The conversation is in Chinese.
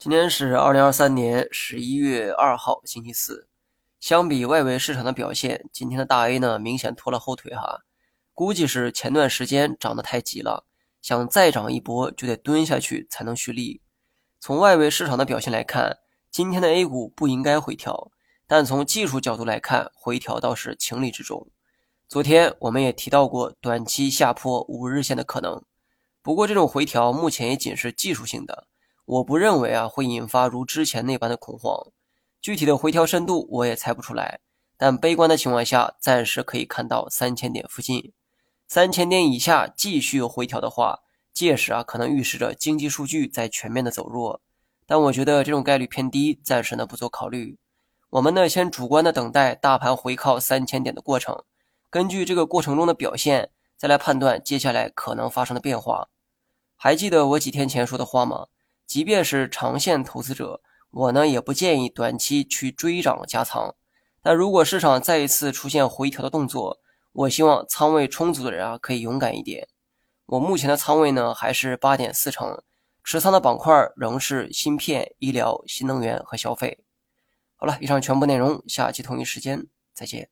今天是二零二三年十一月二号，星期四。相比外围市场的表现，今天的大 A 呢明显拖了后腿哈，估计是前段时间涨得太急了，想再涨一波就得蹲下去才能蓄力。从外围市场的表现来看，今天的 A 股不应该回调，但从技术角度来看，回调倒是情理之中。昨天我们也提到过短期下破五日线的可能，不过这种回调目前也仅是技术性的。我不认为啊会引发如之前那般的恐慌，具体的回调深度我也猜不出来。但悲观的情况下，暂时可以看到三千点附近，三千点以下继续回调的话，届时啊可能预示着经济数据在全面的走弱。但我觉得这种概率偏低，暂时呢不做考虑。我们呢先主观的等待大盘回靠三千点的过程，根据这个过程中的表现，再来判断接下来可能发生的变化。还记得我几天前说的话吗？即便是长线投资者，我呢也不建议短期去追涨加仓。但如果市场再一次出现回调的动作，我希望仓位充足的人啊可以勇敢一点。我目前的仓位呢还是八点四成，持仓的板块仍是芯片、医疗、新能源和消费。好了，以上全部内容，下期同一时间再见。